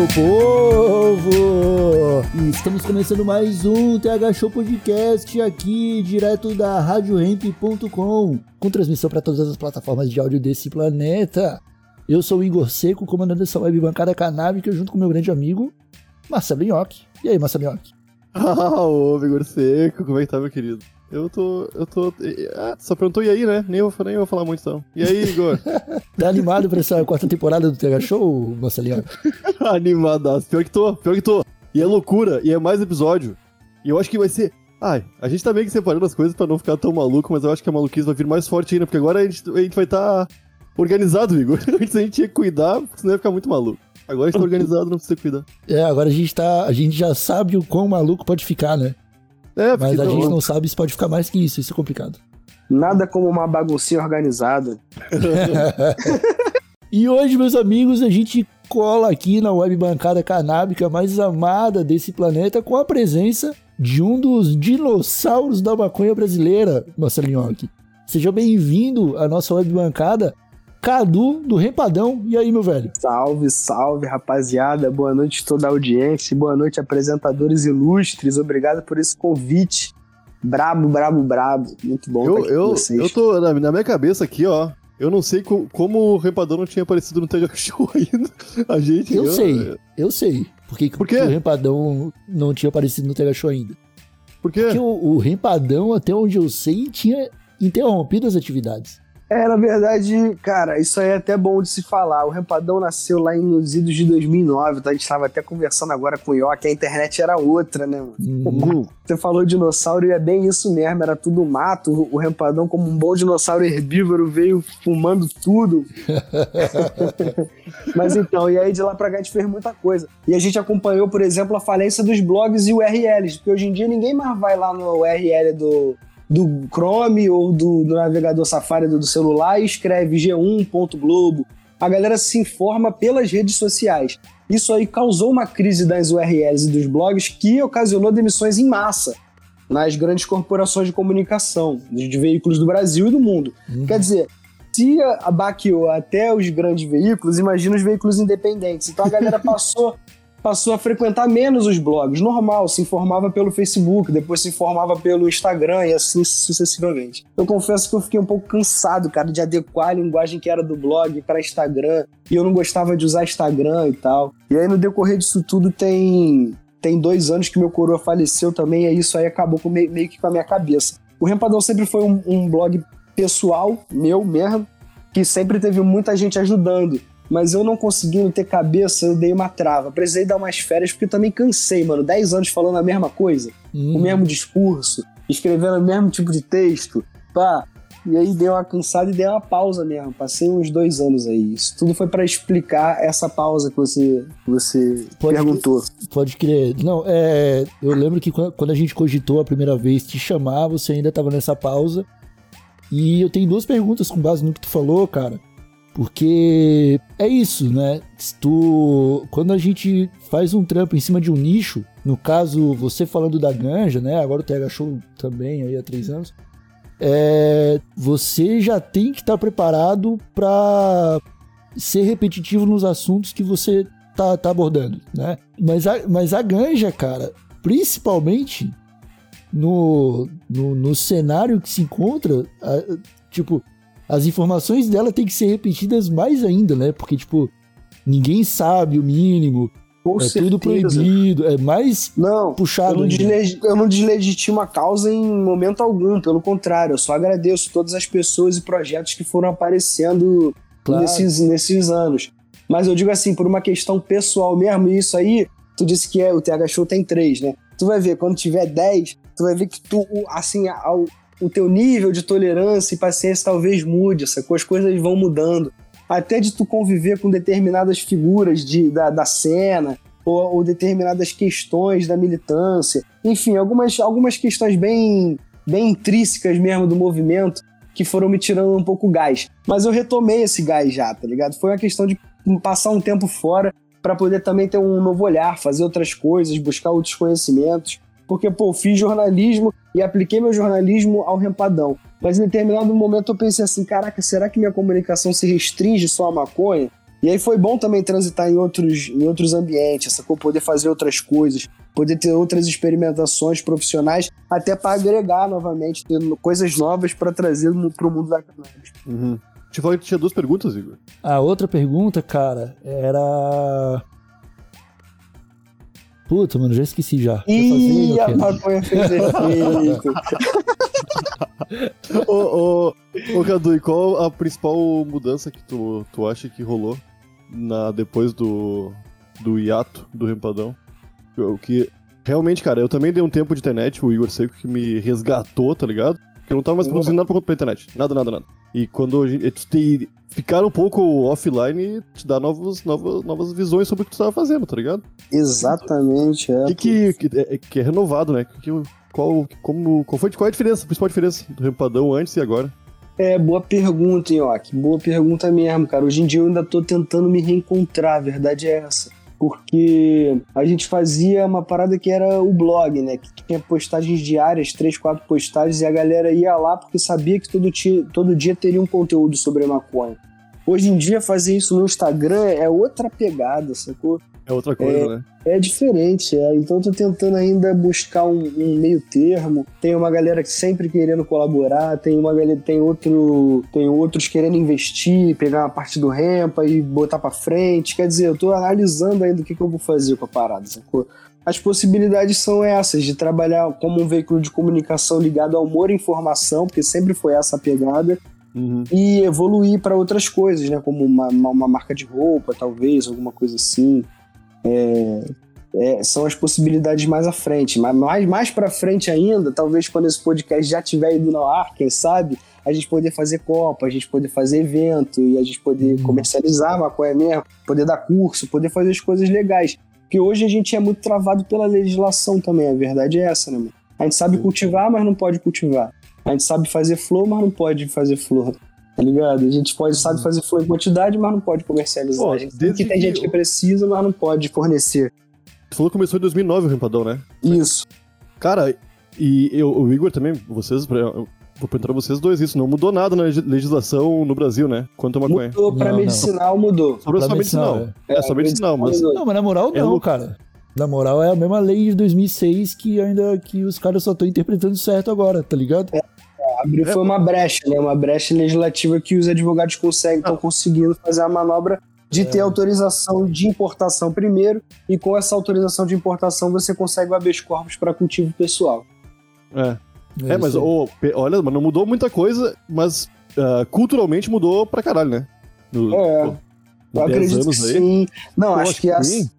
Meu povo! Estamos começando mais um TH Show Podcast aqui, direto da RadioRamp.com, com transmissão para todas as plataformas de áudio desse planeta. Eu sou o Igor Seco, comandando essa web bancada canábica, junto com meu grande amigo, Marcelo Nhoque. E aí, Marcelo Nhoque? Ah, ô, Igor Seco, como é que tá, meu querido? Eu tô. Eu tô. Ah, só perguntou e aí, né? Nem vou, nem vou falar muito então. E aí, Igor? Tá animado pra essa quarta temporada do TH Show, Marcelinho? Animadaço. Pior que tô, pior que tô. E é loucura, e é mais episódio. E eu acho que vai ser. Ai, a gente tá meio que separando as coisas pra não ficar tão maluco, mas eu acho que a maluquice vai vir mais forte ainda, porque agora a gente, a gente vai estar tá organizado, Igor. Antes a gente tinha que cuidar, porque senão ia ficar muito maluco. Agora a gente tá organizado, não precisa cuidar. É, agora a gente tá. A gente já sabe o quão maluco pode ficar, né? É, Mas a não- gente não sabe se pode ficar mais que isso, isso é complicado. Nada como uma baguncinha organizada. E hoje, meus amigos, a gente cola aqui na web bancada canábica mais amada desse planeta com a presença de um dos dinossauros da maconha brasileira, Marcelinho aqui. Seja bem-vindo à nossa web bancada, Cadu do Rempadão. E aí, meu velho? Salve, salve, rapaziada. Boa noite a toda a audiência. Boa noite, apresentadores ilustres. Obrigado por esse convite. Brabo, brabo, brabo. Muito bom Eu, estar aqui eu, com vocês. eu tô na, na minha cabeça aqui, ó. Eu não sei co- como o Rempador não tinha aparecido no TJ Show ainda. A gente. Eu sei, eu sei. Por que, Por quê? que o Rempadão não tinha aparecido no TH Show ainda? Por quê? Porque o, o Rempadão, até onde eu sei, tinha interrompido as atividades. É, na verdade, cara, isso aí é até bom de se falar. O Rempadão nasceu lá em- nos idos de 2009, tá? A gente tava até conversando agora com o Ió, que a internet era outra, né, mano? Uhum. Você falou dinossauro e é bem isso mesmo, era tudo mato. O- O Rempadão, como um bom dinossauro herbívoro, veio fumando tudo. Mas então, e aí de lá pra cá a gente fez muita coisa. E a gente acompanhou, por exemplo, a falência dos blogs e URLs, porque hoje em dia ninguém mais vai lá no URL do, do Chrome ou do, do navegador Safari do, do celular e escreve g1.globo. A galera se informa pelas redes sociais. Isso aí causou uma crise das URLs e dos blogs que ocasionou demissões em massa nas grandes corporações de comunicação, de veículos do Brasil e do mundo. Uhum. Quer dizer, se abaqueou até os grandes veículos, imagina os veículos independentes. Então a galera passou, passou a frequentar menos os blogs. Normal, se informava pelo Facebook, depois se informava pelo Instagram e assim sucessivamente. Eu confesso que eu fiquei um pouco cansado, cara, de adequar a linguagem que era do blog para Instagram. E eu não gostava de usar Instagram e tal. E aí no decorrer disso tudo tem. Tem dois anos que meu coroa faleceu também, e isso aí acabou meio, meio que com a minha cabeça. O Rempadão sempre foi um- um blog pessoal, meu mesmo, que sempre teve muita gente ajudando. Mas eu não conseguindo ter cabeça, eu dei uma trava. Precisei dar umas férias porque eu também cansei, mano. Dez anos falando a mesma coisa, Hum. o mesmo discurso, escrevendo o mesmo tipo de texto. Pá. E aí dei uma cansada e dei uma pausa mesmo. Passei uns dois anos aí. Isso tudo foi pra explicar essa pausa que você, você Pode- perguntou. Pode crer. Não, é. Eu lembro que quan- quando a gente cogitou a primeira vez te chamar, você ainda tava nessa pausa. E eu tenho duas perguntas com base no que tu falou, cara. Porque é isso, né? Se tu. Quando a gente faz um trampo em cima de um nicho, no caso, você falando da ganja, né? Agora o TH Show também aí há três anos. É, você já tem que estar preparado pra ser repetitivo nos assuntos que você tá, tá abordando, né? Mas a, mas a ganja, cara, principalmente no, no, no cenário que se encontra, a- tipo, as informações dela tem que ser repetidas mais ainda, né? Porque, tipo, ninguém sabe o mínimo, Com é tudo certeza. proibido, é mais Não, eu puxado não, ainda. desleg- eu não deslegitimo a causa em momento algum, pelo contrário, eu só agradeço todas as pessoas e projetos que foram aparecendo Claro. nesses, nesses anos. Mas eu digo assim, por uma questão pessoal mesmo, e isso aí, tu disse que é, o TH Show tem três, né? Tu vai ver, quando tiver 10, tu vai ver que tu, assim, ao- o teu nível de tolerância e paciência talvez mude, sacou? As coisas vão mudando. Até de tu conviver com determinadas figuras de, da, da cena, ou, ou determinadas questões da militância. Enfim, algumas, algumas questões bem, bem intrínsecas mesmo do movimento que foram me tirando um pouco o gás. Mas eu retomei esse gás já, tá ligado? Foi uma questão de passar um tempo fora para poder também ter um novo olhar, fazer outras coisas, buscar outros conhecimentos. Porque, pô, fiz jornalismo e apliquei meu jornalismo ao rempadão. Mas em determinado momento eu pensei assim: caraca, será que minha comunicação se restringe só à maconha? E aí foi bom também transitar em outros, em outros ambientes, sacou? Poder fazer outras coisas, poder ter outras experimentações profissionais, até para agregar novamente, ter coisas novas para trazer para o mundo da cannabis. Uhum. Te falei que tinha duas perguntas, Igor. A outra pergunta, cara, era. Puta, mano, já esqueci já. Ih, a maconha fez efeito. ô, ô, ô, Cadu, e qual a principal mudança que tu, tu acha que rolou na, depois do, do hiato do Rempadão? O que realmente, cara, eu também dei um tempo de internet, o Igor Seco que me resgatou, tá ligado? Porque eu não tava mais produzindo nada pra, pra internet. Nada, nada, nada. E quando tu te ficar um pouco offline te dá novos, novas, novas visões sobre o que tu tava fazendo, tá ligado? Exatamente, é. Que, que, que, é, que é renovado, né? Que, qual, como, qual, foi, qual é a diferença, a principal diferença do Rempadão antes e agora? É, boa pergunta, Nhoque. Boa pergunta mesmo, cara. Hoje em dia eu ainda tô tentando me reencontrar, a verdade é essa. Porque a gente fazia uma parada que era o blog, né? Que tinha postagens diárias, três, quatro postagens, e a galera ia lá porque sabia que todo dia, todo dia teria um conteúdo sobre maconha. Hoje em dia, fazer isso no Instagram é outra pegada, sacou? É outra coisa, é, né? É diferente, é. Então eu tô tentando ainda buscar um, um, meio termo. Tem uma galera que sempre querendo colaborar, tem uma galera, tem outro, tem outros querendo investir, pegar uma parte do Rempa e botar para frente. Quer dizer, eu tô analisando ainda o que, que eu vou fazer com a parada, sacou? As possibilidades são essas, de trabalhar como um veículo de comunicação ligado ao humor e informação, porque sempre foi essa a pegada, Uhum. e evoluir para outras coisas, né? Como uma, uma, marca de roupa, talvez, alguma coisa assim. É, é, são as possibilidades mais à frente. Mas mais, mais para frente ainda, talvez quando esse podcast já tiver ido no ar, quem sabe, a gente poder fazer copa, a gente poder fazer evento e a gente poder uhum. comercializar maconha mesmo, poder dar curso, poder fazer as coisas legais. Porque hoje a gente é muito travado pela legislação também, a verdade é essa, né, mano? A gente sabe cultivar, mas não pode cultivar. A gente sabe fazer flor, mas não pode fazer flor. Tá ligado? A gente pode, sabe fazer flor em quantidade, mas não pode comercializar. Pô, a gente tem que tem gente que precisa, mas não pode fornecer. Tu falou que começou em 2009 o Rempadão, né? Isso. Cara, e eu, o Igor também, vocês, vou perguntar pra vocês dois isso, não mudou nada na legislação no Brasil, né? Quanto a maconha. Mudou pra não, medicinal, não. mudou. Sobre só medicinal. medicinal. É, é, só medicinal, mas... Não, mas na moral não, é cara. Na moral é a mesma lei de 2006 que ainda que os caras só estão interpretando certo agora, tá ligado? É. Abriu foi uma brecha, né? Uma brecha legislativa que os advogados conseguem, estão conseguindo fazer a manobra de ter é. autorização de importação primeiro, e com essa autorização de importação você consegue o habeas corpus para cultivo pessoal. É. É, é mas oh, olha, não mudou muita coisa, mas uh, culturalmente mudou pra caralho, né? No, é. Pô, eu acredito que sim. Não, acho, acho que, que sim.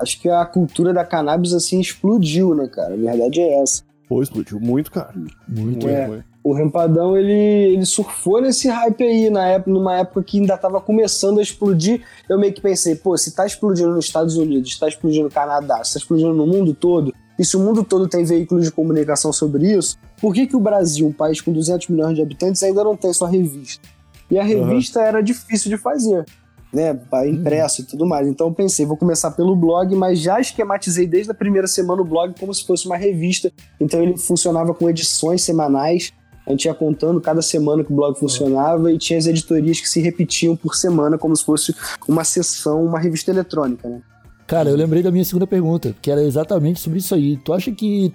acho que a cultura da cannabis assim explodiu, né, cara? A verdade é essa. Pô, explodiu muito, cara. Muito, é. muito o Rempadão ele, ele surfou nesse hype aí na época, numa época que ainda tava começando a explodir. Eu meio que pensei, pô, se tá explodindo nos Estados Unidos, está explodindo no Canadá, se tá explodindo no mundo todo, e se o mundo todo tem veículos de comunicação sobre isso, por que, que o Brasil, um país com 200 milhões de habitantes, ainda não tem sua revista? E a revista uhum. era difícil de fazer, né? Impresso uhum. e tudo mais. Então eu pensei, vou começar pelo blog, mas já esquematizei desde a primeira semana o blog como se fosse uma revista. Então ele funcionava com edições semanais a gente ia contando cada semana que o blog funcionava e tinha as editorias que se repetiam por semana, como se fosse uma sessão, uma revista eletrônica, né? Cara, eu lembrei da minha segunda pergunta, que era exatamente sobre isso aí. Tu acha que.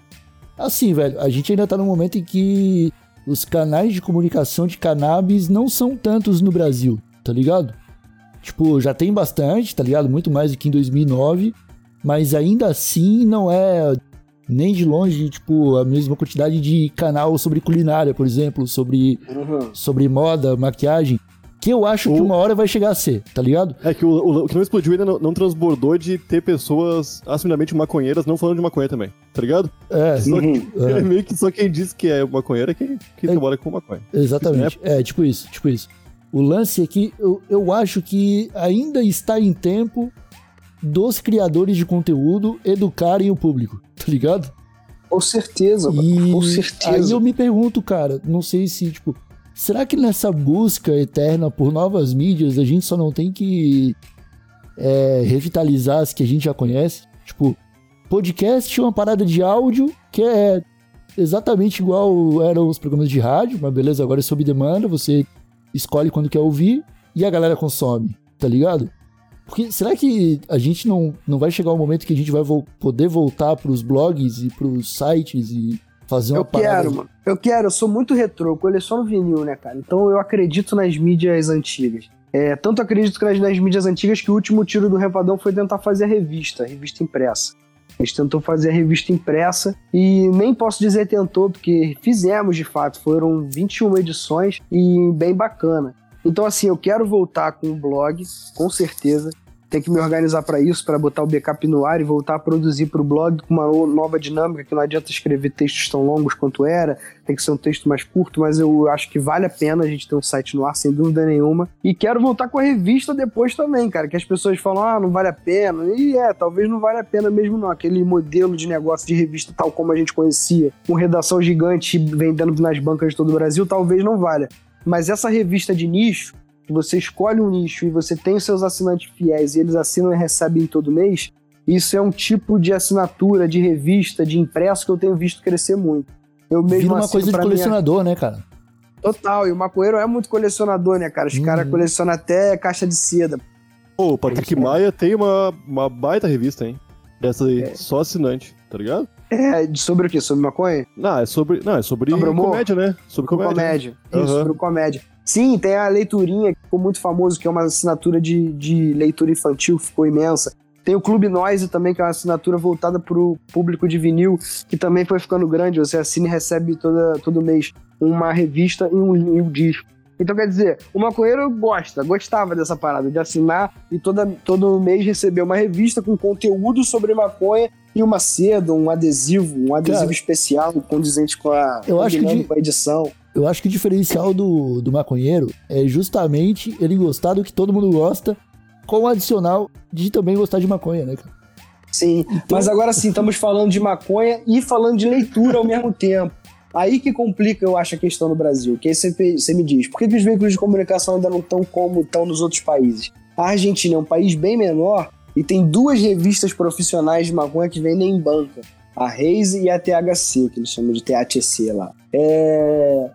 Assim, velho, a gente ainda tá num momento em que os canais de comunicação de cannabis não são tantos no Brasil, tá ligado? Tipo, já tem bastante, tá ligado? Muito mais do que em 2009, mas ainda assim não é nem de longe, tipo, a mesma quantidade de canal sobre culinária, por exemplo, sobre, uhum. sobre moda, maquiagem. Que eu acho que Ou- uma hora vai chegar a ser, tá ligado? É que o, o- o que não explodiu ainda não, não transbordou de ter pessoas assumidamente maconheiras não falando de maconha também, tá ligado? É, Só que- Uhum. é meio que só quem diz que é maconheiro é quem, quem É. trabalha com maconha. exatamente. É, tipo isso, tipo isso. O lance é que eu, eu acho que ainda está em tempo dos criadores de conteúdo educarem o público, tá ligado? Com certeza, mano. E Com aí certeza. eu me pergunto, cara, não sei se, tipo, será que nessa busca eterna por novas mídias a gente só não tem que é, revitalizar as que a gente já conhece? Tipo, podcast é uma parada de áudio que é exatamente igual eram os programas de rádio, mas beleza, agora é sob demanda, você escolhe quando quer ouvir e a galera consome, tá ligado? Porque será que a gente não, não vai chegar um momento que a gente vai vol- poder voltar pros blogs e pros sites e fazer uma Eu parada? quero, mano. Eu quero, eu sou muito retrô, eu coleciono vinil, né, cara? Então eu acredito nas mídias antigas. É, tanto acredito que nas, nas mídias antigas que o último tiro do Repadão foi tentar fazer a revista, a revista impressa. A gente tentou fazer a revista impressa e nem posso dizer tentou, porque fizemos de fato. Foram 21 edições e bem bacana. Então, assim, eu quero voltar com o blog, com certeza. Tem que me organizar para isso, para botar o backup no ar e voltar a produzir para o blog com uma no- nova dinâmica, que não adianta escrever textos tão longos quanto era, tem que ser um texto mais curto, mas eu acho que vale a pena a gente ter um site no ar, sem dúvida nenhuma. E quero voltar com a revista depois também, cara, que as pessoas falam, ah, não vale a pena. E é, talvez não vale a pena mesmo não. Aquele modelo de negócio de revista tal como a gente conhecia, com redação gigante vendendo nas bancas de todo o Brasil, talvez não valha. Mas essa revista de nicho, que você escolhe um nicho e você tem os seus assinantes fiéis e eles assinam e recebem todo mês, isso é um tipo de assinatura, de revista, de impresso que eu tenho visto crescer muito. Eu mesmo Vira uma coisa de pra minha- colecionador, né, cara? Total, e o maconheiro é muito colecionador, né, cara? Os Uhum. caras colecionam até caixa de seda. Pô, o Patrick Maia tem uma, uma baita revista, hein? Dessa aí, só assinante, tá ligado? É, sobre o quê? Sobre maconha? Não, é sobre, não, é sobre, Sobre humor? comédia, né? Sobre Com comédia. comédia. Isso, sobre comédia. Sim, tem a leiturinha, que ficou muito famoso, que é uma assinatura de, de leitura infantil, que ficou imensa. Tem o Clube Noise também, que é uma assinatura voltada pro público de vinil, que também foi ficando grande. Você assina e recebe toda, todo mês uma revista e um, e um disco. Então, quer dizer, o maconheiro gosta, gostava dessa parada, de assinar e toda, todo mês receber uma revista com conteúdo sobre maconha e uma seda, um adesivo, um adesivo Cara, especial, condizente com a, eu acho que com a edição. Eu acho que o diferencial do, do maconheiro é justamente ele gostar do que todo mundo gosta, com o adicional de também gostar de maconha, né, cara? Sim, mas agora sim, estamos falando de maconha e falando de leitura ao mesmo tempo. Aí que complica, eu acho, a questão no Brasil. Que aí você, você me diz, por que, que os veículos de comunicação ainda não estão como estão nos outros países? A Argentina é um país bem menor e tem duas revistas profissionais de maconha que vendem em banca. A Reis e a THC, que eles chamam de THC lá. É...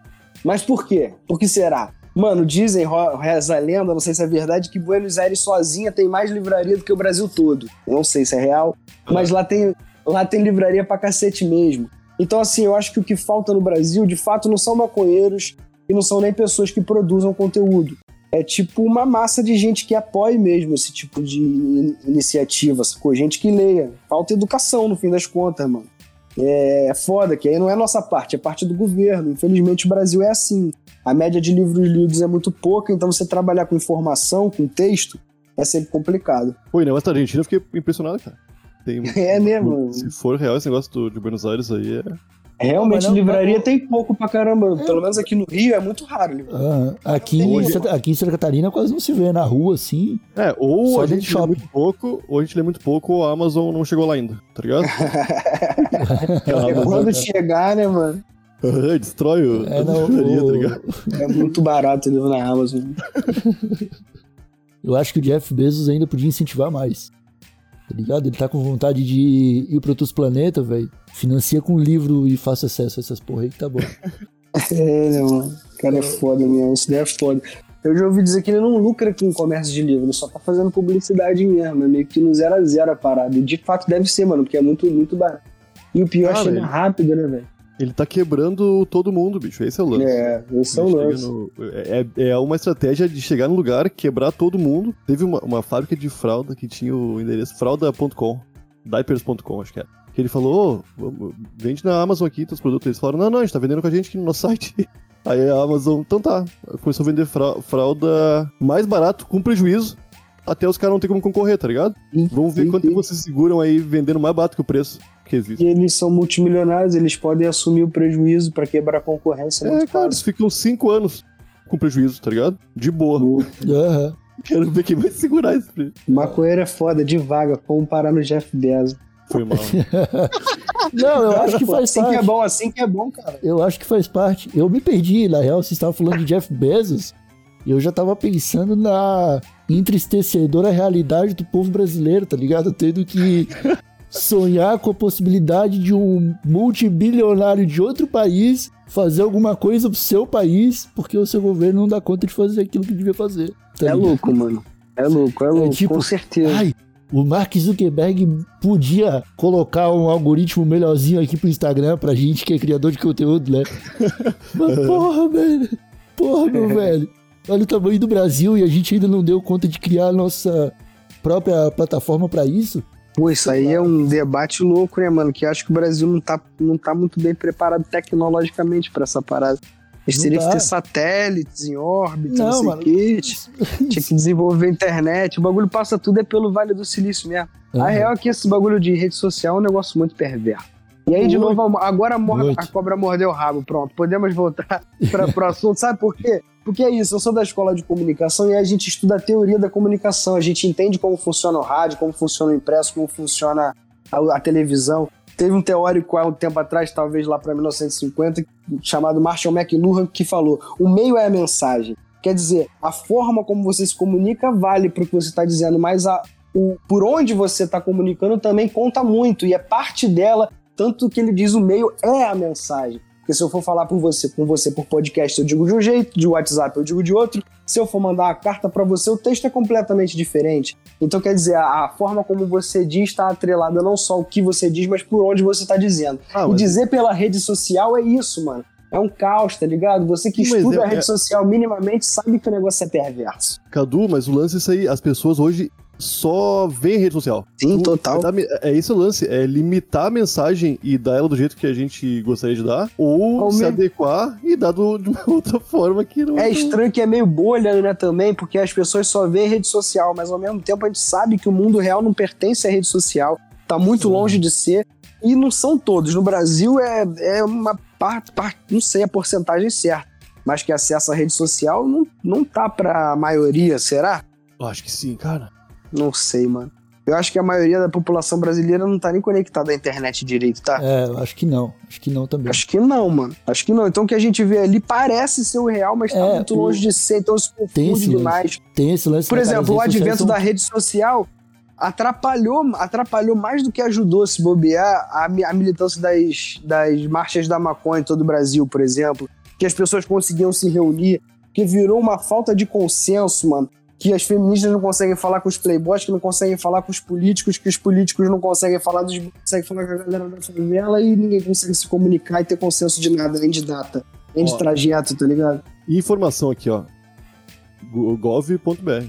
Mas por quê? Por que será? Mano, dizem, reza a lenda, não sei se é verdade, que Buenos Aires sozinha tem mais livraria do que o Brasil todo. Não sei se é real, mas lá tem, lá tem livraria pra cacete mesmo. Então, assim, eu acho que o que falta no Brasil, de fato, não são maconheiros e não são nem pessoas que produzam conteúdo. É tipo uma massa de gente que apoie mesmo esse tipo de in- iniciativa, sacou? Gente que leia. Falta educação, no fim das contas, mano. É foda, que aí não é nossa parte, é parte do governo. Infelizmente o Brasil é assim. A média de livros lidos é muito pouca, então você trabalhar com informação, com texto, é sempre complicado. Pô, e negócio da Argentina, eu fiquei impressionado, cara. Tem, É mesmo. Se for real esse negócio do, de Buenos Aires aí, é... Realmente, não- livraria não- tem pouco pra caramba. Pelo menos aqui no Rio é muito raro. Aham. Aqui, em Hoje- Santa- aqui em Santa Catarina quase não se vê na rua, assim. É, ou Só a gente de lê shopping. muito pouco, ou a gente lê muito pouco, ou a Amazon não chegou lá ainda, tá ligado? É quando chegar, né, mano? Destrói o, É, a não, livraria, o- tá ligado? É muito barato o livro na Amazon. Eu acho que o Jeff Bezos ainda podia incentivar mais. Tá ligado? Ele tá com vontade de ir pra outros planetas, velho. Financia com livro e faça acesso a essas porra aí que tá bom. É, né, mano? O cara é foda mesmo. Isso daí é foda. Eu já ouvi dizer que ele não lucra com o comércio de livro, ele só tá fazendo publicidade mesmo. É meio que no zero a zero a parada. E de fato deve ser, mano, porque é muito, muito barato. E o pior é Cara, chega ele- rápido, né, velho? Ele tá quebrando todo mundo, bicho. Esse é o lance. É, esse é o lance. no- é, é uma estratégia de chegar no lugar, quebrar todo mundo. Teve uma, uma fábrica de fralda que tinha o endereço fralda.com, diapers.com, acho que era. Que ele falou, vamos- vende na Amazon aqui teus produtos. Eles falaram, não, não, a gente tá vendendo com a gente aqui no nosso site. Aí a Amazon, então tá, começou a vender fra- fralda mais barato, com prejuízo, até os caras não ter como concorrer, tá ligado? Vamos ver Sim, quanto sim. vocês seguram aí vendendo mais barato que o preço que E existe. eles são multimilionários, eles podem assumir o prejuízo pra quebrar a concorrência. É, cara, eles ficam cinco anos com prejuízo, tá ligado? De boa. Aham. Quero ver quem vai segurar esse preço. Maconheiro é foda, de vaga, vamos parar no Jeff Bezos. Foi mal. Não, eu acho que faz assim parte. que é bom, assim que é bom, cara. Eu acho que faz parte. Eu me perdi, na real, vocês estavam falando de Jeff Bezos. E eu já tava pensando na entristecedora realidade do povo brasileiro, tá ligado? Tendo que sonhar com a possibilidade de um multibilionário de outro país fazer alguma coisa pro seu país, porque o seu governo não dá conta de fazer aquilo que devia fazer. tá É louco, mano. É louco, é louco, tipo, com certeza. Ai, o Mark Zuckerberg podia colocar um algoritmo melhorzinho aqui pro Instagram pra gente que é criador de conteúdo, né? Mas porra, velho. Porra, meu velho. Olha o tamanho do Brasil e a gente ainda não deu conta de criar a nossa própria plataforma pra isso. Pô, isso aí é um debate louco, né, mano? Que eu acho que o Brasil não tá, não tá muito bem preparado tecnologicamente pra essa parada. Eles Não teriam que ter satélites em órbita, não, Não, sei mano. quê. Tinha que desenvolver internet. O bagulho passa tudo é pelo Vale do Silício mesmo. A Aham. real é que esse bagulho de rede social é um negócio muito perverso. E aí, de novo, agora a, a cobra mordeu o rabo. Pronto, podemos voltar para o assunto. Sabe por quê? Porque é isso, eu sou da escola de comunicação e a gente estuda a teoria da comunicação. A gente entende como funciona o rádio, como funciona o impresso, como funciona a, a televisão. Teve um teórico há um tempo atrás, talvez lá para 1950, chamado Marshall McLuhan, que falou: o meio é a mensagem. Quer dizer, a forma como você se comunica vale para o que você está dizendo, mas a, o, por onde você está comunicando também conta muito e é parte dela, tanto que ele diz o meio é a mensagem. Porque se eu for falar por você, com você por podcast, eu digo de um jeito, de WhatsApp eu digo de outro. Se eu for mandar uma carta para você, o texto é completamente diferente. Então, quer dizer, a, a forma como você diz está atrelada não só ao que você diz, mas por onde você está dizendo. Ah, e mas- dizer pela rede social é isso, mano. É um caos, tá ligado? Você que Mas estuda é- a rede é- social minimamente sabe que o negócio é perverso. Cadu, mas o lance é isso aí. As pessoas hoje só veem rede social. Sim, Tu- total. tá- É esse o lance, é limitar a mensagem e dar ela do jeito que a gente gostaria de dar, ou Ou se mesmo- adequar e dar do- de uma outra forma que não. É estranho que é meio bolha, né, também, porque as pessoas só veem rede social, mas ao mesmo tempo a gente sabe que o mundo real não pertence à rede social, tá muito longe de ser, e não são todos. No Brasil é, é uma parte, não sei a porcentagem certa, mas que acesso à rede social não, não tá pra maioria, será? Eu Acho que sim, cara. Não sei, mano. Eu acho que a maioria da população brasileira não tá nem conectada à internet direito, tá? É, acho que não. Acho que não também. Acho que não, mano. Acho que não. Então o que a gente vê ali parece ser o real, mas tá É, muito o- longe de ser, então se confunde demais. Tem esse lance. Por exemplo, o advento são- da rede social atrapalhou, atrapalhou mais do que ajudou se bobear a, a militância das, das marchas da maconha em todo o Brasil, por exemplo, que as pessoas conseguiam se reunir, que virou uma falta de consenso, mano. Que as feministas não conseguem falar com os playboys, que não conseguem falar com os políticos, que os políticos não conseguem falar dos não conseguem falar com a galera da favela e ninguém consegue se comunicar e ter consenso de nada, nem de data, nem de Ó. trajeto, tá ligado? E informação aqui, ó. Go- Gov.br.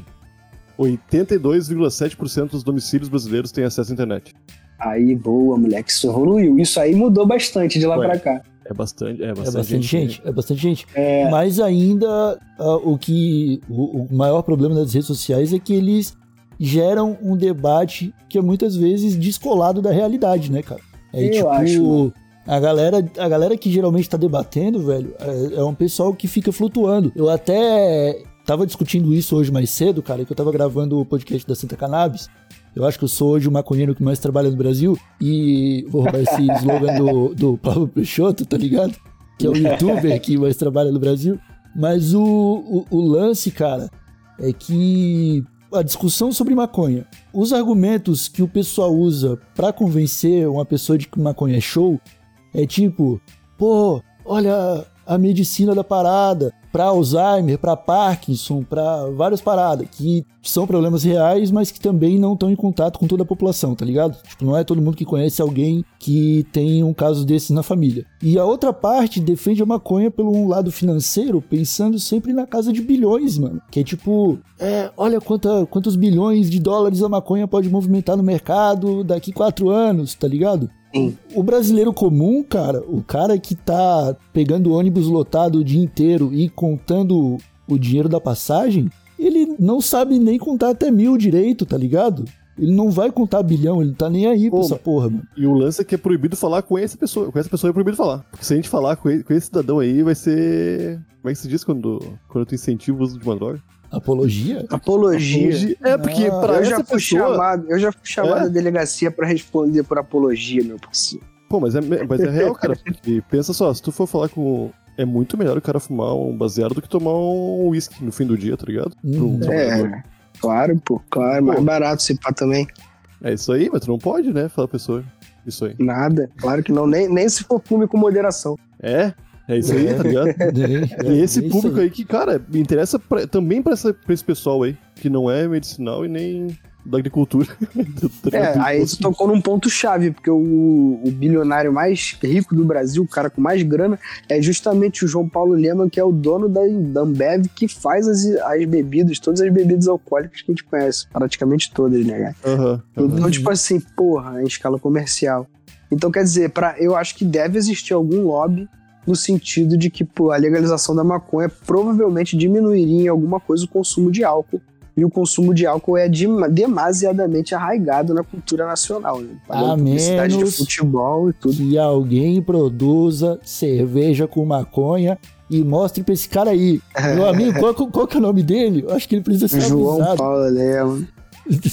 82,7% dos domicílios brasileiros têm acesso à internet. Aí, boa, moleque, isso evoluiu. Isso aí mudou bastante de lá pra cá. É bastante, é É bastante, bastante gente, é bastante gente. É. Mas ainda ah, o que o, o maior problema das redes sociais é que eles geram um debate que é muitas vezes descolado da realidade, né, cara? É Eu tipo acho, a galera, a galera que geralmente tá debatendo, velho, é, é um pessoal que fica flutuando. Eu até tava discutindo isso hoje mais cedo, cara, que eu tava gravando o podcast da Santa Cannabis. Eu acho que eu sou hoje o maconheiro que mais trabalha no Brasil. E vou roubar esse slogan do, do Pablo Peixoto, tá ligado? Que é o youtuber que mais trabalha no Brasil. Mas o, o, o lance, cara, é que a discussão sobre maconha, os argumentos que o pessoal usa pra convencer uma pessoa de que maconha é show, é tipo, pô, olha a medicina da parada, pra Alzheimer, pra Parkinson, pra várias paradas, que são problemas reais, mas que também não estão em contato com toda a população, tá ligado? Tipo, não é todo mundo que conhece alguém que tem um caso desses na família. E a outra parte defende a maconha pelo um lado financeiro, pensando sempre na casa de bilhões, mano. Que é tipo, é, olha quanta, quantos bilhões de dólares a maconha pode movimentar no mercado daqui quatro anos, tá ligado? Sim. O brasileiro comum, cara, o cara que tá pegando ônibus lotado o dia inteiro e contando o dinheiro da passagem, ele não sabe nem contar até mil direito, tá ligado? Ele não vai contar bilhão, ele não tá nem aí pra Pô, essa porra, mano. E o lance é que é proibido falar com essa pessoa. Com essa pessoa é proibido falar. Porque se a gente falar com, ele- com esse cidadão aí, vai ser. Como é que se diz quando, quando tu incentiva o uso de uma droga? Apologia? Apologia. É, porque Ah, pra eu essa já fui pessoa. chamado, eu já fui chamado É? à delegacia pra responder por apologia, meu parceiro. Pô, mas é, mas é real, cara. Porque pensa só, se tu for falar com. É muito melhor o cara fumar um baseado do que tomar um uísque no fim do dia, tá ligado? Um Uhum. É, claro, pô, claro, mais Pô. barato se pá também. É isso aí, mas tu não pode, né? Falar pra pessoa. Isso aí. Nada, claro que não, nem, nem se for fume com moderação. É, é isso aí, tá ligado? É, E esse é isso público aí. que, cara, me interessa pra- também pra, essa- pra esse pessoal aí, que não é medicinal e nem da agricultura. É, aí tu tocou num ponto chave, porque o, o bilionário mais rico do Brasil, o cara com mais grana, é justamente o João Paulo Lema, que é o dono da, da Ambev, que faz as, as bebidas, todas as bebidas alcoólicas que a gente conhece, praticamente todas, né, cara? Aham. Então, tipo assim, porra, em escala comercial. Então, quer dizer, pra, eu acho que deve existir algum lobby no sentido de que pô, a legalização da maconha provavelmente diminuiria em alguma coisa o consumo de álcool. E o consumo de álcool é de- demasiadamente arraigado na cultura nacional. Né? Pagando A publicidade de futebol e tudo. Que alguém produza cerveja com maconha e mostre pra esse cara aí. Meu amigo, qual, qual que é o nome dele? Eu acho que ele precisa ser João avisado. Paulo Lema.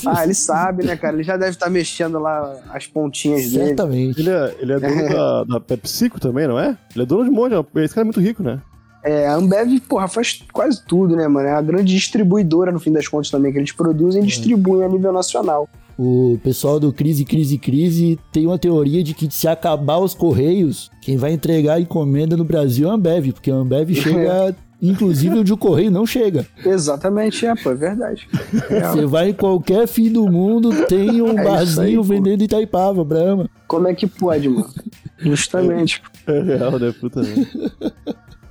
Ah, ele sabe, né, cara? Ele já deve estar mexendo lá as pontinhas dele. Certamente. Ele é, ele é dono da, da PepsiCo também, não é? Ele é dono de um monte, esse cara é muito rico, né? É, a Ambev, porra, faz quase tudo, né, mano? É a grande distribuidora, no fim das contas, também, que eles produzem e distribuem a nível nacional. O pessoal do Crise, Crise, Crise tem uma teoria de que se acabar os Correios, quem vai entregar a encomenda no Brasil é a Ambev, porque a Ambev chega, inclusive onde o Correio não chega. Exatamente, é, pô, é verdade. Real. Você vai em qualquer fim do mundo, tem um É aí, barzinho pô. vendendo Itaipava, Brahma. Como é que pode, mano? Justamente. É real, né? Puta merda.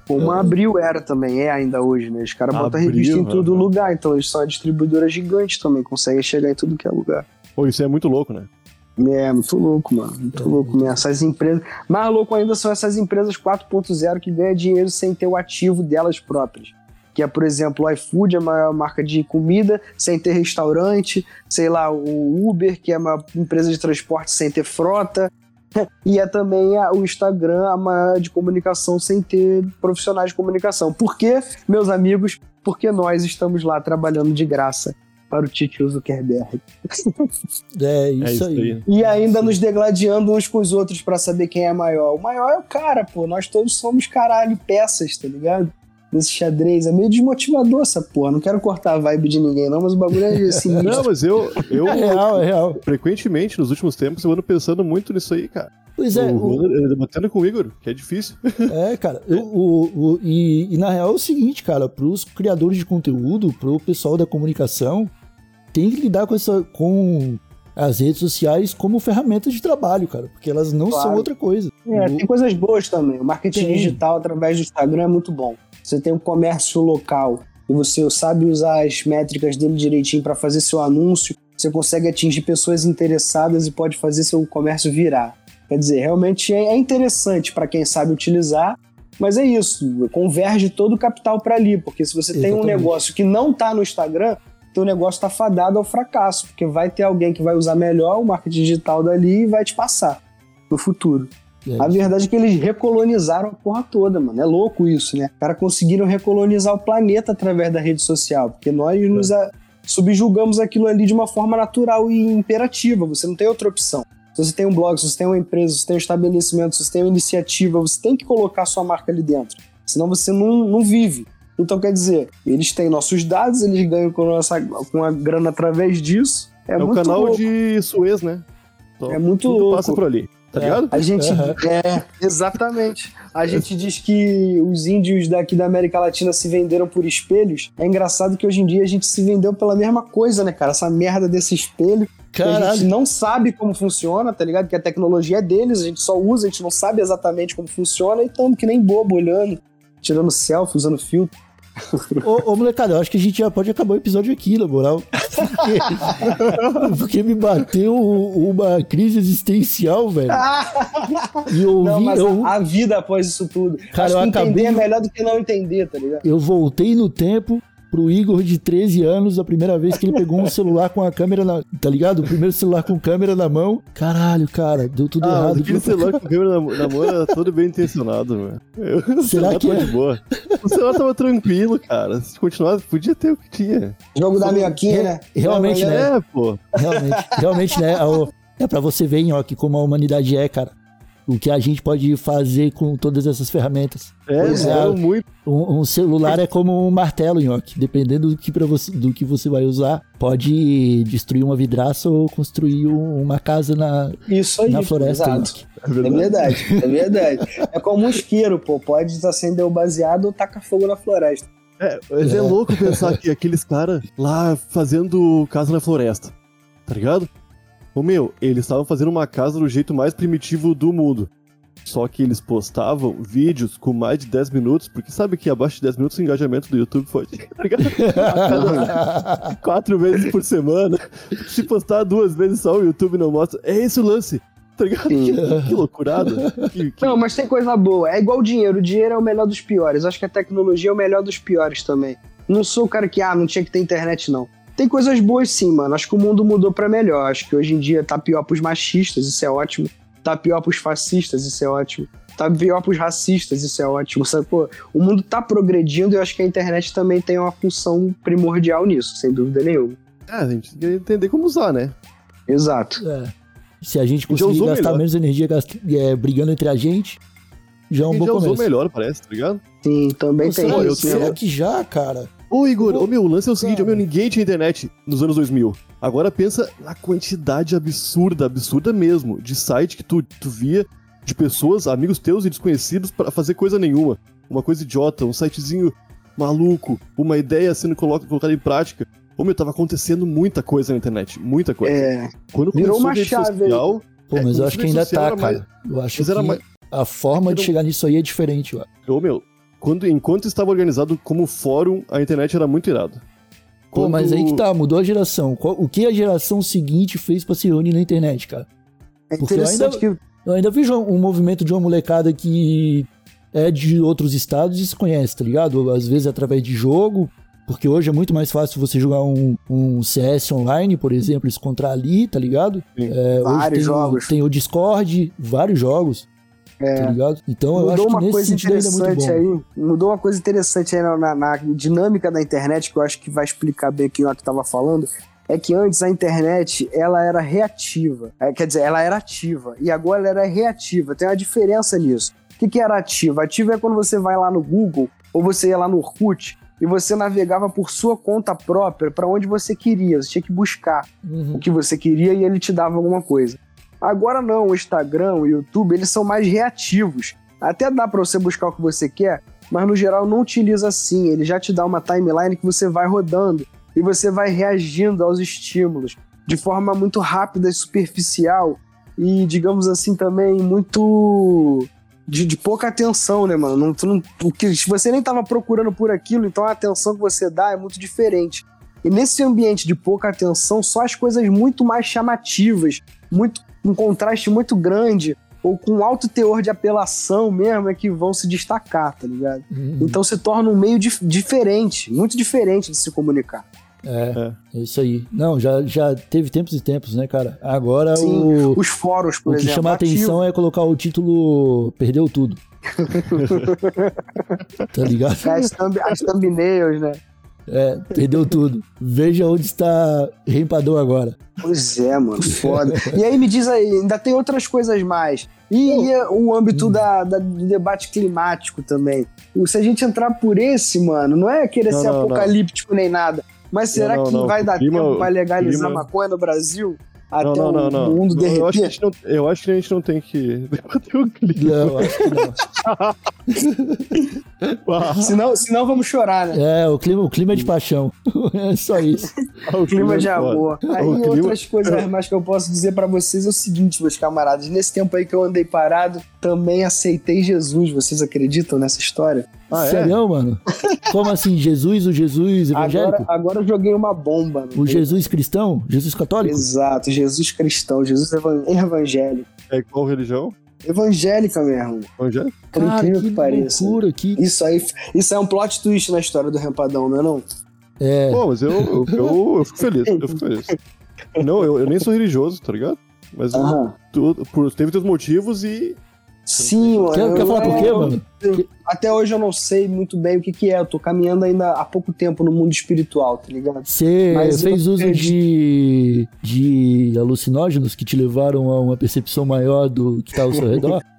Como a Abril era também, é ainda hoje, né? Os caras botam revista em todo aham. lugar, então eles são uma distribuidora gigante também, conseguem chegar em tudo que é lugar. Pô, isso é muito louco, né? É, muito louco, mano. Muito louco mesmo. Essas empresas. Mais louco ainda são essas empresas 4.0 que ganham dinheiro sem ter o ativo delas próprias. Que é, por exemplo, o iFood, a maior marca de comida, sem ter restaurante. Sei lá, o Uber, que é uma empresa de transporte sem ter frota. E é também a- o Instagram, a maior de comunicação, sem ter profissionais de comunicação. Por quê, meus amigos? Porque nós estamos lá trabalhando de graça para o Titio Zuckerberg. É É isso, isso aí. aí. E ainda nos degladiando uns com os outros pra saber quem é maior. O maior é o cara, pô. Nós todos somos caralho peças, tá ligado? Nesse xadrez. É meio desmotivador essa porra. Não quero cortar a vibe de ninguém, não, mas o bagulho é assim. Não, mas eu, eu É real, é real. frequentemente, nos últimos tempos, eu ando pensando muito nisso aí, cara. Pois é, o, o- o, debatendo com o Igor, que é difícil. É, cara, o, o- o- e, e na real é o seguinte, cara, pros criadores de conteúdo, pro pessoal da comunicação, tem que lidar com essa com as redes sociais como ferramentas de trabalho, cara, porque elas não Claro. são outra coisa. É, tem coisas boas também. O marketing Tem. digital através do Instagram é muito bom. Você tem um comércio local e você sabe usar as métricas dele direitinho para fazer seu anúncio, você consegue atingir pessoas interessadas e pode fazer seu comércio virar. Quer dizer, realmente é é interessante para quem sabe utilizar, mas é isso, converge todo o capital para ali, porque se você tem um Exatamente. negócio que não tá no Instagram, teu negócio tá fadado ao fracasso, porque vai ter alguém que vai usar melhor o marketing digital dali e vai te passar no futuro. É, A verdade é que eles recolonizaram a porra toda, mano. É louco isso, né? Os caras conseguiram recolonizar o planeta através da rede social, porque nós nos a- subjugamos aquilo ali de uma forma natural e imperativa. Você não tem outra opção. Se você tem um blog, se você tem uma empresa, se você tem um estabelecimento, se você tem uma iniciativa, você tem que colocar sua marca ali dentro. Senão você não, não vive. Então, quer dizer, eles têm nossos dados, eles ganham com, nossa, com a grana através disso. É, É, o muito canal louco. de Suez, né? Então, É muito tudo louco. passa por ali, tá É. ligado? A gente. Aham. É, exatamente. A gente diz que os índios daqui da América Latina se venderam por espelhos. É engraçado que hoje em dia a gente se vendeu pela mesma coisa, né, cara? Essa merda desse espelho. que A gente Caralho, não sabe como funciona, tá ligado? Que a tecnologia é deles, a gente só usa, a gente não sabe exatamente como funciona e tamo que nem bobo olhando, tirando selfie, usando filtro. Ô, ô molecada, eu acho que a gente já pode acabar o episódio aqui, na moral. porque, porque me bateu uma crise existencial, velho. E eu Não, mas eu, a, vida após isso tudo. Cara, Acho eu que entender acabei- é melhor do que não entender, tá ligado? eu voltei no tempo pro Igor de 13 anos, a primeira vez que ele pegou um celular com a câmera na. Tá ligado? O primeiro celular com câmera na mão. Caralho, cara, deu tudo Ah, errado. aquele celular com câmera na, na mão era todo bem intencionado, mano. Eu- Será que tava é? de boa. O celular tava tranquilo, cara. Se continuasse, podia ter o que tinha. Jogo da minhoquinha, né? Realmente, Não, né? É, pô. Realmente, realmente, né? É pra você ver, Nhoque, como a humanidade é, cara. O que a gente pode fazer com todas essas ferramentas. É, Pois é. muito. Um, um celular é como um martelo, Nhoque. Dependendo do que, você, do que você vai usar, pode destruir uma vidraça ou construir um- uma casa na, Isso aí. na floresta. Exato. Nhoque. É É verdade. verdade, é verdade. É como um isqueiro, pô. Pode acender o baseado ou tacar fogo na floresta. É, mas é. É. louco pensar que aqueles caras lá fazendo casa na floresta, tá ligado? Ô meu, eles estavam fazendo uma casa do jeito mais primitivo do mundo. Só que eles postavam vídeos com mais de 10 minutos, porque sabe que abaixo de 10 minutos o engajamento do YouTube foi, tá quatro vezes por semana. Se postar duas vezes só, o YouTube não mostra. É esse o lance, tá ligado? Que, que loucurada. Que, que- Não, mas tem coisa boa. É igual o dinheiro. O dinheiro é o melhor dos piores. Acho que a tecnologia é o melhor dos piores também. Não sou o cara que, ah, não tinha que ter internet, não. Tem coisas boas sim, mano. Acho que o mundo mudou pra melhor. Acho que hoje em dia tá pior pros machistas, isso é ótimo. Tá pior pros fascistas, isso é ótimo. Tá pior pros racistas, isso é ótimo. Sacou? O mundo tá progredindo e eu acho que a internet também tem uma função primordial nisso, sem dúvida nenhuma. É, a gente tem que entender como usar, né? Exato. É. Se a gente conseguir gastar melhor. menos energia gast- é, brigando entre a gente, já é um bom já usou melhor, parece, tá ligado? Sim, também Pô, tem será, eu isso. será né? que já, cara? Ô, Igor, Ô, meu, o lance é o seguinte, ô, cara. meu, ninguém tinha internet nos anos 2000. Agora pensa na quantidade absurda, absurda mesmo, de site que tu, tu via de pessoas, amigos teus e desconhecidos pra fazer coisa nenhuma. Uma coisa idiota, um sitezinho maluco, uma ideia sendo colo- colocada em prática. Ô, meu, tava acontecendo muita coisa na internet, muita coisa. É, Quando virou começou uma chave social, Pô, É, mas eu como acho que ainda tá, era mais- cara. Eu acho que era mais- a forma de Não- chegar nisso aí é diferente, ó. ô, meu, quando, enquanto estava organizado como fórum, a internet era muito irado. Pô, mas Quando- aí que tá, mudou a geração. O que a geração seguinte fez pra se reunir na internet, cara? é Porque eu interessante que Eu ainda vejo um movimento de uma molecada que é de outros estados e se conhece, tá ligado? Às vezes através de jogo, porque hoje é muito mais fácil você jogar um, um CS online, por exemplo, e se encontrar ali, tá ligado? Sim. É, hoje Vários tem, jogos. O, tem o Discord, vários jogos, tá ligado? Então eu acho mudou que uma coisa é interessante bom. aí. Mudou uma coisa interessante aí na, na- na dinâmica da internet, que eu acho que vai explicar bem aqui o que tava falando. É que antes a internet ela era reativa. É, quer dizer, ela era ativa. E agora ela era reativa. Tem uma diferença nisso. O que, que era ativa? Ativa é quando você vai lá no Google ou você ia lá no Orkut e você navegava por sua conta própria para onde você queria. Você tinha que buscar Uhum. o que você queria e ele te dava alguma coisa. Agora não, o Instagram, o YouTube, eles são mais reativos. Até dá para você buscar o que você quer, mas no geral não utiliza assim. Ele já te dá uma timeline que você vai rodando e você vai reagindo aos estímulos de forma muito rápida e superficial e, digamos assim, também muito de, de pouca atenção, né, mano? Não, tu não, você nem tava procurando por aquilo, então a atenção que você dá é muito diferente. E nesse ambiente de pouca atenção, só as coisas muito mais chamativas, muito um contraste muito grande, ou com alto teor de apelação mesmo, é que vão se destacar, tá ligado? Uhum. Então se torna um meio dif- diferente, muito diferente de se comunicar. É, é isso aí. Não, já, já teve tempos e tempos, né, cara? Agora Sim, o, Os fóruns, por o que exemplo. chama a ativo. atenção é colocar o título Perdeu Tudo. tá ligado? É, as, thumb, as thumbnails, né? É, perdeu tudo. Veja onde está Rempador agora. Pois é, mano, foda. e aí me diz aí, ainda tem outras coisas mais. E, e o Hum. âmbito da, da- do debate climático também. O- Se a gente entrar por esse, mano, não é querer Não, ser não, não. apocalíptico nem nada. Mas será não, que não. vai O dar clima- tempo pra legalizar clima- maconha no Brasil? Até Não, não, não, o não. mundo Não, eu, acho que a derreter? gente não, eu acho que a gente não tem que debater o clima. Não, acho que não. Senão, senão vamos chorar, né? É, o clima, o clima é de paixão. É só isso. o Clima é de amor. Aí clima- outras coisas mais que eu posso dizer pra vocês é o seguinte, meus camaradas. Nesse tempo aí que eu andei parado, também aceitei Jesus. Vocês acreditam nessa história? Ah, é? Sério, mano? Como assim? Jesus, o Jesus evangélico? Agora, agora eu joguei uma bomba. O. Jesus cristão? Jesus católico? Exato, Jesus cristão, Jesus evan- evangélico. É qual religião? Evangélica mesmo. Evangélico? Por Cara, incrível que que pareça. loucura, que... Isso aí, isso é um plot twist na história do Rempadão, não é não? É, Pô, mas eu, eu, eu, eu fico feliz, eu fico feliz. Não, eu, eu nem sou religioso, tá ligado? Mas tu, por, teve teus motivos e. Sim, mano. quer, quer falar por quê, mano? eu- até hoje eu não sei muito bem o que que é. Eu tô caminhando ainda há pouco tempo no mundo espiritual, tá ligado? Você fez uso de, de alucinógenos que te levaram a uma percepção maior do que tá ao seu redor?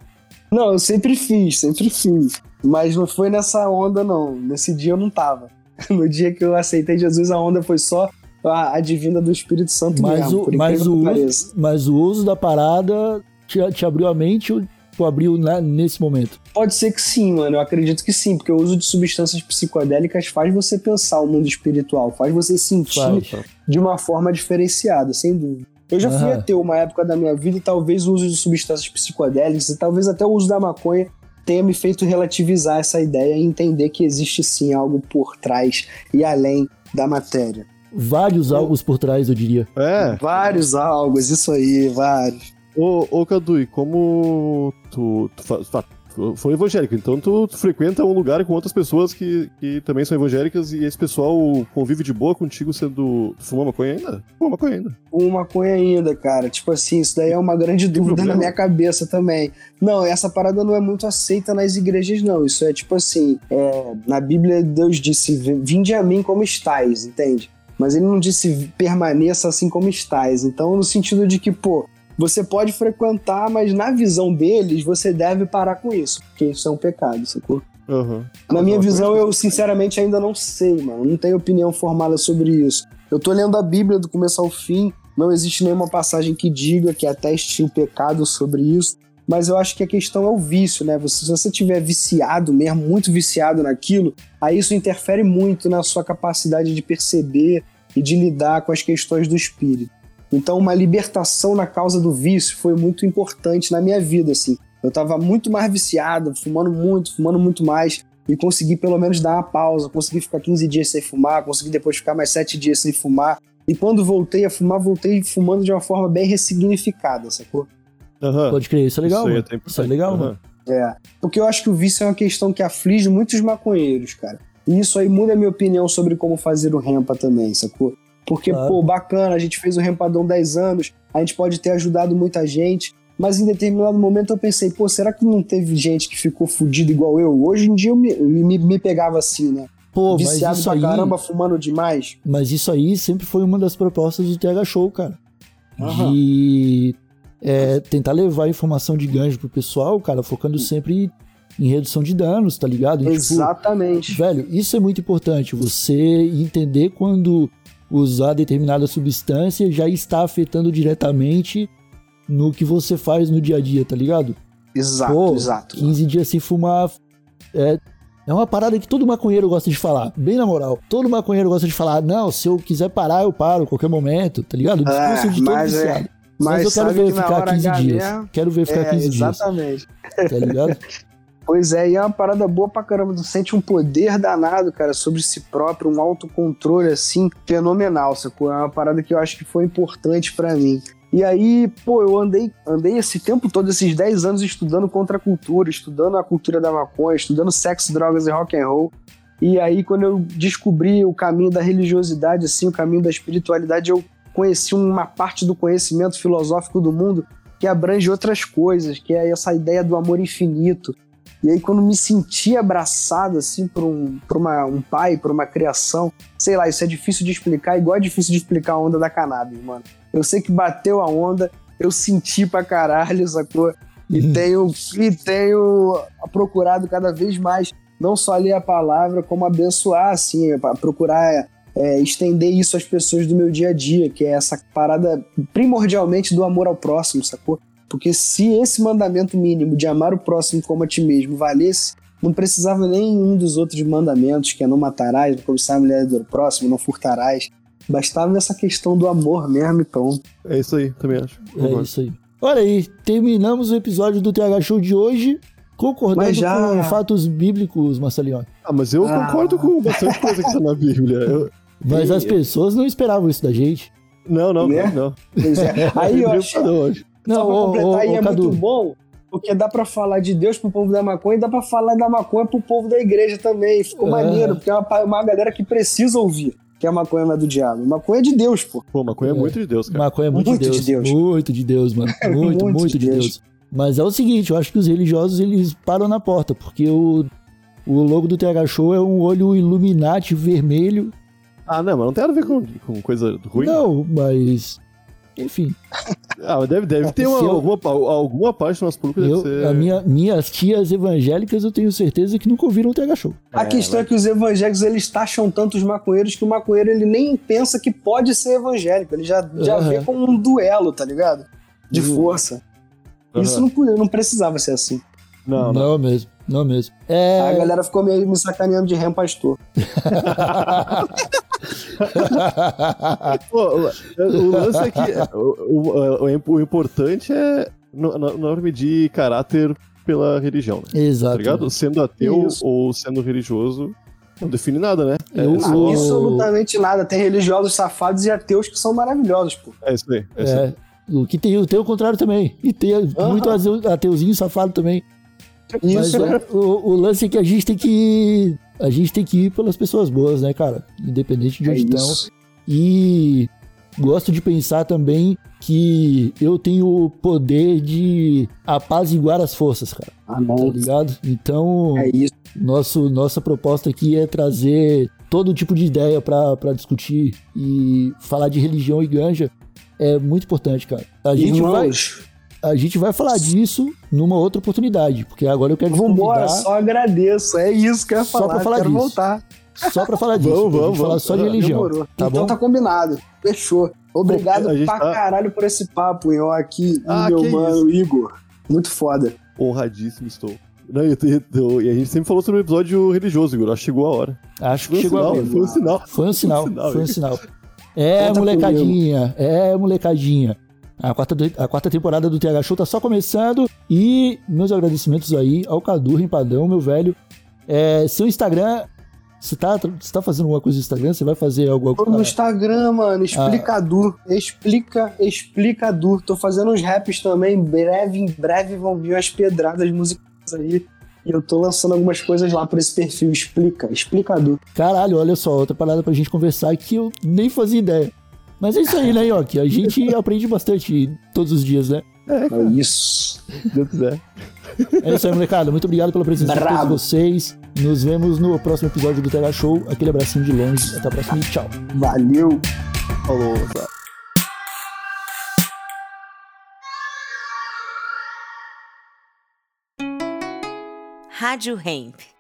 Não, eu sempre fiz, sempre fiz. Mas não foi nessa onda, não. Nesse dia eu não tava. No dia que eu aceitei Jesus, a onda foi só a, a divina do Espírito Santo Mas mesmo, o, mas, o uso, mas o uso da parada te, te abriu a mente tu abriu na- nesse momento? Pode ser que sim, mano. Eu acredito que sim, porque o uso de substâncias psicodélicas faz você pensar o mundo espiritual, faz você sentir Faz. de uma forma diferenciada, sem dúvida. Eu já fui ateu uma época da minha vida e talvez o uso de substâncias psicodélicas e talvez até o uso da maconha tenha me feito relativizar essa ideia e entender que existe sim algo por trás e além da matéria. Vários algos por trás, eu diria. É. Vários algos, isso aí, vários. Ô, ô Cadu, e como tu, tu, fa- fa- tu foi evangélico, então tu, tu frequenta um lugar com outras pessoas que, que também são evangélicas e esse pessoal convive de boa contigo sendo. Tu fuma maconha ainda? Fuma maconha ainda. Uma maconha ainda, cara. Tipo assim, isso daí é uma grande dúvida na minha cabeça também. Não, essa parada não é muito aceita nas igrejas, não. Isso é tipo assim, é, na Bíblia Deus disse, vinde a mim como estáis, entende? Mas ele não disse permaneça assim como estáis. Então, no sentido de que, pô, você pode frequentar, mas na visão deles, você deve parar com isso, porque isso é um pecado, sacou? Aham. Na minha Uma visão, eu sinceramente ainda não sei, mano. Não tenho opinião formada sobre isso. Eu tô lendo a Bíblia do começo ao fim, não existe nenhuma passagem que diga que ateste o pecado sobre isso. Mas eu acho que a questão é o vício, né? Você, se você tiver viciado mesmo, muito viciado naquilo, aí isso interfere muito na sua capacidade de perceber e de lidar com as questões do espírito. Então, uma libertação na causa do vício foi muito importante na minha vida, assim. Eu tava muito mais viciado, fumando muito, fumando muito mais, e consegui pelo menos dar uma pausa, consegui ficar 15 dias sem fumar, consegui depois ficar mais 7 dias sem fumar. E quando voltei a fumar, voltei fumando de uma forma bem ressignificada, sacou? Aham. Pode crer, isso é legal, Isso mano. até Isso é legal, Aham. mano. É. Porque eu acho que o vício é uma questão que aflige muitos maconheiros, cara. E isso aí muda a minha opinião sobre como fazer o rempa também, sacou? Porque, Claro. pô, bacana, a gente fez o rempadão 10 anos, a gente pode ter ajudado muita gente, mas em determinado momento eu pensei, pô, será que não teve gente que ficou fudido igual eu? Hoje em dia eu me, me, me pegava assim, né? Pô, mas Viciado isso pra aí... caramba, fumando demais. Mas isso aí sempre foi uma das propostas do TH Show, cara. Aham. De é, tentar levar informação de ganjo pro pessoal, cara, focando sempre em redução de danos, tá ligado? E, tipo, Exatamente. velho, isso é muito importante. Você entender quando usar determinada substância já está afetando diretamente no que você faz no dia a dia, tá ligado? Exato, Pô, exato. 15 dias sem fumar. É, é uma parada que todo maconheiro gosta de falar. Bem na moral. Todo maconheiro gosta de falar, não, se eu quiser parar, eu paro a qualquer momento, tá ligado? O discurso É, de todo mas é-. Mas, Mas eu quero ver ficar hora 15 H dias. mesmo- Quero ver ficar É, 15 dias, exatamente. tá ligado? Pois é, e é uma parada boa pra caramba. Tu sente um poder danado, cara, sobre si próprio, um autocontrole, assim, fenomenal, sacou? É uma parada que eu acho que foi importante pra mim. E aí, pô, eu andei, andei esse tempo todo, esses 10 anos, estudando contra a cultura, estudando a cultura da maconha, estudando sexo, drogas e rock and roll. E aí, quando eu descobri o caminho da religiosidade, assim, o caminho da espiritualidade, eu conheci uma parte do conhecimento filosófico do mundo que abrange outras coisas, que é essa ideia do amor infinito. E aí, quando me senti abraçado, assim, por um, por uma, um pai, por uma criação, sei lá, isso é difícil de explicar, igual é difícil de explicar a onda da cannabis, mano. Eu sei que bateu a onda, eu senti pra caralho, sacou? E tenho, e tenho procurado cada vez mais, não só ler a palavra, como abençoar, assim, pra procurar é, estender isso às pessoas do meu dia a dia, que é essa parada primordialmente do amor ao próximo, sacou? Porque se esse mandamento mínimo de amar o próximo como a ti mesmo valesse, não precisava nenhum dos outros mandamentos, que é não matarás, não cobiçar a mulher do próximo, não furtarás. Bastava essa questão do amor mesmo e pronto. É isso aí, também acho. É isso aí. Olha aí, terminamos o episódio do TH Show de hoje. Concordando já- com fatos bíblicos, Marcelinho. Ah, mas eu Ah. concordo com bastante coisa que tá na Bíblia. Eu- Mas as pessoas não esperavam isso da gente. Não, não, Né? não. Pois é. Aí eu Não, só pra ô, completar, ô, aí ô, é Cadu. muito bom, porque dá pra falar de Deus pro povo da maconha e dá pra falar da maconha pro povo da igreja também. Ficou É. maneiro, porque é uma, uma galera que precisa ouvir que a maconha não é do diabo. Maconha é de Deus, pô. Pô, maconha é É. muito de Deus, cara. Maconha é muito, Muito de, de Deus, Deus. Muito de Deus, mano. Muito, muito, Muito de de Deus. Deus. Mas é o seguinte, eu acho que os religiosos eles param na porta, porque o, o logo do TH Show é um olho Illuminati vermelho. Ah, não, mas não tem nada a ver com, com coisa ruim. Não, mas. Enfim, Ah, mas deve, deve ter uma, eu- alguma, alguma parte do nosso público deve eu, ser... a minha, minhas tias evangélicas eu tenho certeza que nunca ouviram o TH Show. A questão é que os evangélicos eles taxam tanto os maconheiros que o maconheiro ele nem pensa que pode ser evangélico. Ele já, já Aham. vê como um duelo, tá ligado? De Uhum. força. Isso Aham. não, não precisava ser assim. Não, não. mesmo, não mesmo. Aí a É. galera ficou meio me sacaneando de rem pastor. Pô, o, lance é que o, o, o- o importante é não, não não medir caráter pela religião, né? Tá Exato. ligado? Sendo ateu Isso. ou sendo religioso, não define nada, né? É, Eu- é, O- Absolutamente nada. Tem religiosos safados e ateus que são maravilhosos, pô. é isso aí. É isso aí. É, o que tem, tem o contrário também. E tem muito ateu- ateuzinho safado também. Mas Isso, é, o, o lance é que a gente tem que. A gente tem que ir pelas pessoas boas, né, cara? Independente de é onde estão. isso. E gosto de pensar também que eu tenho o poder de apaziguar as forças, cara. Tá Amém. ligado? Então, É isso. nosso, nossa proposta aqui é trazer todo tipo de ideia pra pra discutir e falar de religião e ganja. É muito importante, cara. A gente, vai, Irmãos, a gente vai falar disso numa outra oportunidade, porque agora eu quero te vambora, convidar só agradeço. É isso que eu ia Só falar. pra falar Quero disso. voltar. só pra falar disso. Vamos, vamos, falar vamos. só de religião. Demorou. Tá então bom? tá combinado. Fechou. Obrigado Pô, a gente pra tá- caralho por esse papo? Ó, aqui, Ah, meu mano Igor. Muito foda. Honradíssimo estou. Não, e, e- e a gente sempre falou sobre o episódio religioso, Igor. Acho que chegou a hora. Acho que Foi um chegou a hora. foi um sinal. Foi um sinal, Foi um sinal, foi um sinal. É, Conta molecadinha, é, molecadinha. A quarta, a quarta temporada do TH Show tá só começando. E meus agradecimentos aí ao Cadu Rimpadão, meu velho. É, seu Instagram, você tá, você tá fazendo alguma coisa no Instagram? Você vai fazer alguma Tô no coisa? Instagram, mano. Explicador. Explica, explicador. Tô fazendo uns raps também. Em breve, em breve vão vir umas pedradas musicais aí. E eu tô lançando algumas coisas lá por esse perfil. Explica, explicador. Caralho, olha só, outra parada pra gente conversar que eu nem fazia ideia. Mas é isso aí, né, Yoki? A gente aprende bastante todos os dias, né? É isso. Se Deus quiser. É isso aí, molecada. Muito obrigado pela presença de todos vocês. Nos vemos no próximo episódio do TH Show. Aquele abracinho de longe. Até a próxima e tchau. Valeu. Falou. Rádio Hemp.